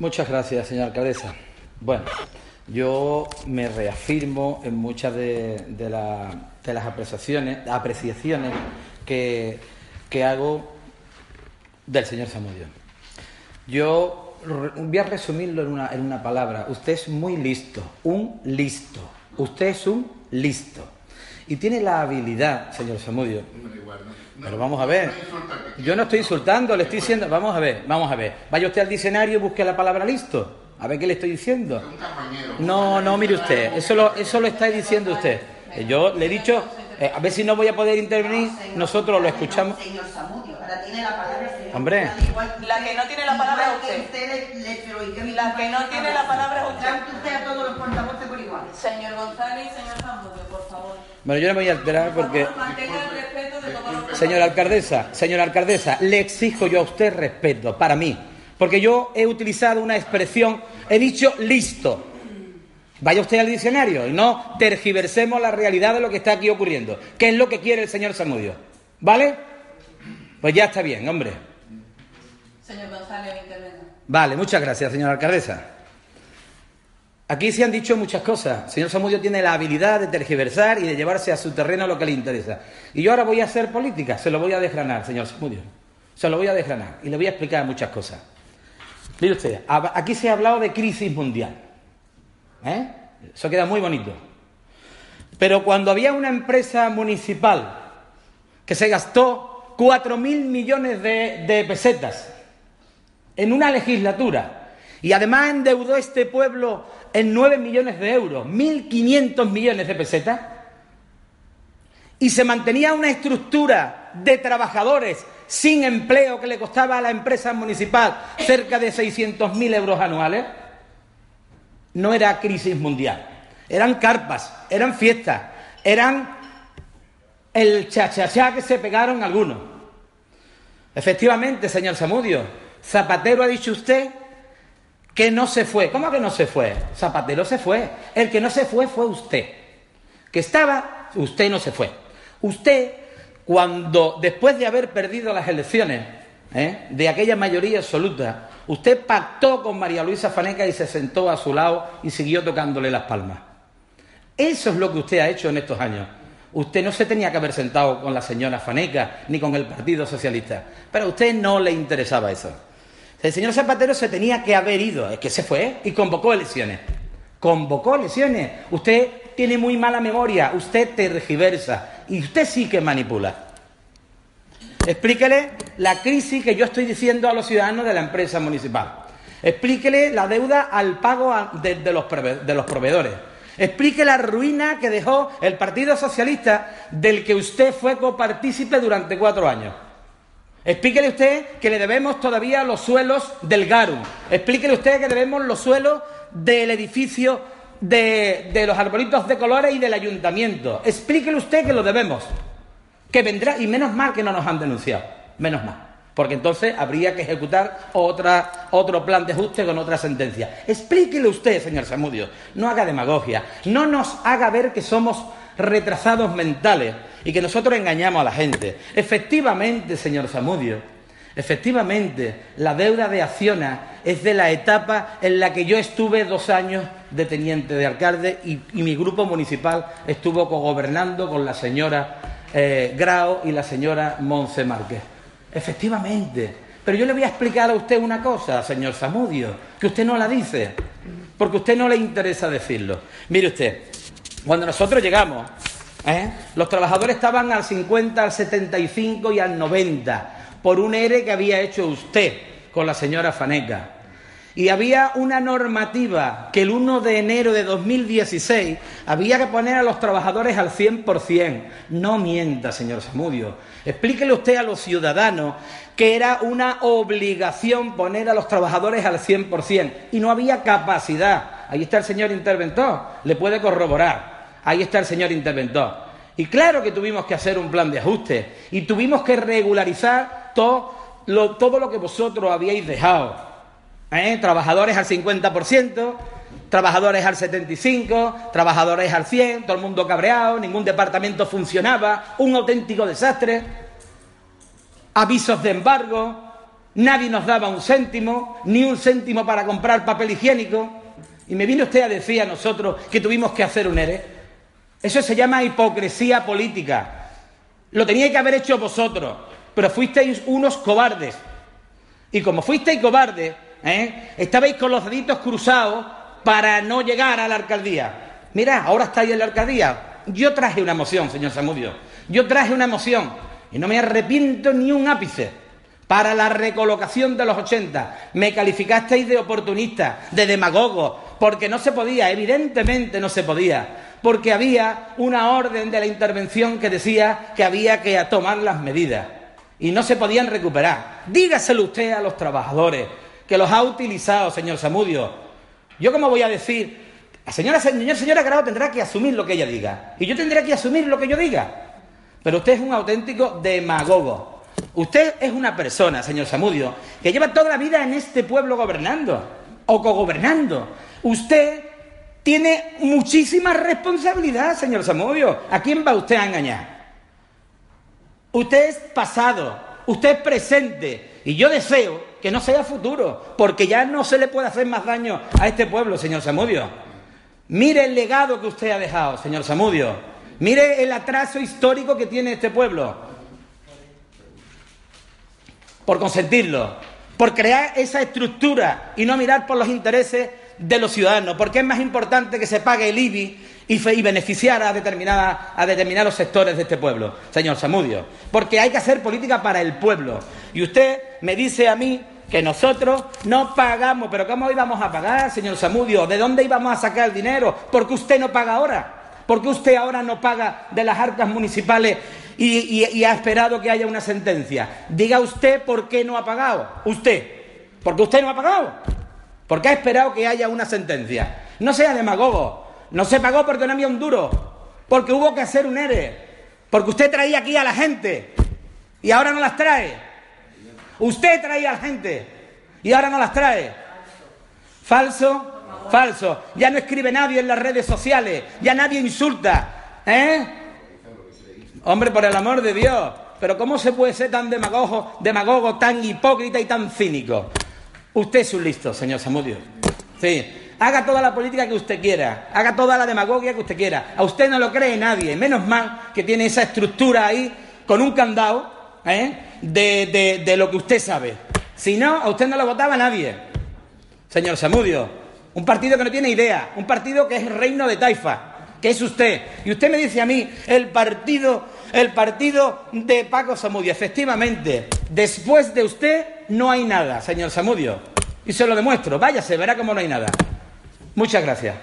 Muchas gracias, señora alcaldesa. Bueno, yo me reafirmo en muchas de, las apreciaciones, apreciaciones que, hago del señor Zamudio. Yo voy a resumirlo en una, en una palabra. Usted es muy listo, un listo. Usted es un listo. Y tiene la habilidad, señor Zamudio. Pero vamos a ver. Yo no estoy insultando, le estoy diciendo. Vamos a ver, vamos a ver. Vaya usted al diccionario y busque la palabra listo. A ver qué le estoy diciendo. No, no, mire usted. Eso lo, eso lo está diciendo usted. Eh, yo le he dicho. Eh, a ver si no voy a poder intervenir. Nosotros lo escuchamos. Hombre. La que no tiene la palabra es usted. La que no tiene la palabra es usted. usted a todos los portavoces por igual. Señor González y señor Zamudio, por favor. Bueno, yo no me voy a alterar porque. Señora alcaldesa, señora alcaldesa, le exijo yo a usted respeto para mí, porque yo he utilizado una expresión, he dicho listo. Vaya usted al diccionario y no tergiversemos la realidad de lo que está aquí ocurriendo. ¿Qué es lo que quiere el señor Samudio? ¿Vale? Pues ya está bien, hombre. Señor González, Vale, muchas gracias, señora alcaldesa. Aquí se han dicho muchas cosas. El señor Samudio tiene la habilidad de tergiversar y de llevarse a su terreno lo que le interesa. Y yo ahora voy a hacer política, se lo voy a desgranar, señor Samudio. Se lo voy a desgranar y le voy a explicar muchas cosas. Mire usted, aquí se ha hablado de crisis mundial. ¿Eh? Eso queda muy bonito. Pero cuando había una empresa municipal que se gastó 4.000 millones de, de pesetas en una legislatura y además endeudó este pueblo en 9 millones de euros, 1.500 millones de pesetas, y se mantenía una estructura de trabajadores sin empleo que le costaba a la empresa municipal cerca de 600.000 euros anuales, no era crisis mundial. Eran carpas, eran fiestas, eran el chachachá que se pegaron algunos. Efectivamente, señor Samudio, Zapatero ha dicho usted que no se fue. ¿Cómo que no se fue? Zapatero se fue. El que no se fue fue usted. Que estaba, usted no se fue. Usted, cuando después de haber perdido las elecciones, ¿eh? de aquella mayoría absoluta, usted pactó con María Luisa Faneca y se sentó a su lado y siguió tocándole las palmas. Eso es lo que usted ha hecho en estos años. Usted no se tenía que haber sentado con la señora Faneca ni con el Partido Socialista, pero a usted no le interesaba eso. El señor Zapatero se tenía que haber ido, es que se fue y convocó elecciones. Convocó elecciones. Usted tiene muy mala memoria, usted tergiversa y usted sí que manipula. Explíquele la crisis que yo estoy diciendo a los ciudadanos de la empresa municipal. Explíquele la deuda al pago de, los, de los proveedores. Explique la ruina que dejó el Partido Socialista del que usted fue copartícipe durante cuatro años. Explíquele usted que le debemos todavía los suelos del Garum. Explíquele usted que debemos los suelos del edificio de, los arbolitos de colores y del ayuntamiento. Explíquele usted que lo debemos. Que vendrá, y menos mal que no nos han denunciado. Menos mal. Porque entonces habría que ejecutar otra, otro plan de ajuste con otra sentencia. Explíquele usted, señor Samudio. No haga demagogia. No nos haga ver que somos retrasados mentales y que nosotros engañamos a la gente. Efectivamente, señor Zamudio, efectivamente, la deuda de Acciona es de la etapa en la que yo estuve dos años de teniente de alcalde y, mi grupo municipal estuvo gobernando con la señora eh, Grao y la señora Monse Márquez. Efectivamente. Pero yo le voy a explicar a usted una cosa, señor Zamudio, que usted no la dice, porque a usted no le interesa decirlo. Mire usted, cuando nosotros llegamos, ¿eh? los trabajadores estaban al 50, al 75 y al 90 por un ERE que había hecho usted con la señora Faneca. Y había una normativa que el 1 de enero de 2016 había que poner a los trabajadores al 100%. No mienta, señor Samudio. Explíquele usted a los ciudadanos que era una obligación poner a los trabajadores al 100% y no había capacidad. Ahí está el señor interventor, le puede corroborar. Ahí está el señor interventor. Y claro que tuvimos que hacer un plan de ajuste y tuvimos que regularizar todo lo, todo lo que vosotros habíais dejado. ¿Eh? Trabajadores al 50%, trabajadores al 75%, trabajadores al 100%, todo el mundo cabreado, ningún departamento funcionaba, un auténtico desastre, avisos de embargo, nadie nos daba un céntimo, ni un céntimo para comprar papel higiénico. Y me vino usted a decir a nosotros que tuvimos que hacer un ERE. Eso se llama hipocresía política. Lo teníais que haber hecho vosotros, pero fuisteis unos cobardes. Y como fuisteis cobardes, ¿eh? estabais con los deditos cruzados para no llegar a la alcaldía. Mira, ahora estáis en la alcaldía. Yo traje una moción, señor Samudio. Yo traje una moción y no me arrepiento ni un ápice para la recolocación de los 80. Me calificasteis de oportunista, de demagogo, porque no se podía, evidentemente no se podía, porque había una orden de la intervención que decía que había que tomar las medidas y no se podían recuperar. Dígaselo usted a los trabajadores, que los ha utilizado, señor Samudio. Yo, como voy a decir, la señora, señor, señora Grado tendrá que asumir lo que ella diga, y yo tendré que asumir lo que yo diga. Pero usted es un auténtico demagogo. Usted es una persona, señor Samudio, que lleva toda la vida en este pueblo gobernando o cogobernando. Usted tiene muchísima responsabilidad, señor Samudio. ¿A quién va usted a engañar? Usted es pasado, usted es presente y yo deseo que no sea futuro, porque ya no se le puede hacer más daño a este pueblo, señor Samudio. Mire el legado que usted ha dejado, señor Samudio. Mire el atraso histórico que tiene este pueblo por consentirlo, por crear esa estructura y no mirar por los intereses de los ciudadanos, porque es más importante que se pague el IBI y, beneficiar a, determinada, a determinados sectores de este pueblo, señor Samudio, porque hay que hacer política para el pueblo. Y usted me dice a mí que nosotros no pagamos, pero ¿cómo íbamos a pagar, señor Samudio? ¿De dónde íbamos a sacar el dinero? Porque usted no paga ahora. ¿Por qué usted ahora no paga de las arcas municipales y, ha esperado que haya una sentencia? Diga usted por qué no ha pagado. Usted. Porque usted no ha pagado. Porque ha esperado que haya una sentencia. No sea demagogo. No se pagó porque no había un duro. Porque hubo que hacer un ERE. Porque usted traía aquí a la gente. Y ahora no las trae. Usted traía a la gente. Y ahora no las trae. Falso falso. Ya no escribe nadie en las redes sociales, ya nadie insulta. ¿Eh? Hombre, por el amor de Dios. Pero ¿cómo se puede ser tan demagogo, demagogo, tan hipócrita y tan cínico? Usted es un listo, señor Samudio. Sí. Haga toda la política que usted quiera, haga toda la demagogia que usted quiera. A usted no lo cree nadie, menos mal que tiene esa estructura ahí con un candado ¿eh? de, de lo que usted sabe. Si no, a usted no lo votaba nadie. Señor Samudio, un partido que no tiene idea, un partido que es el reino de Taifa, que es usted. Y usted me dice a mí, el partido, el partido de Paco Samudio. Efectivamente, después de usted no hay nada, señor Samudio. Y se lo demuestro. Váyase, verá cómo no hay nada. Muchas gracias.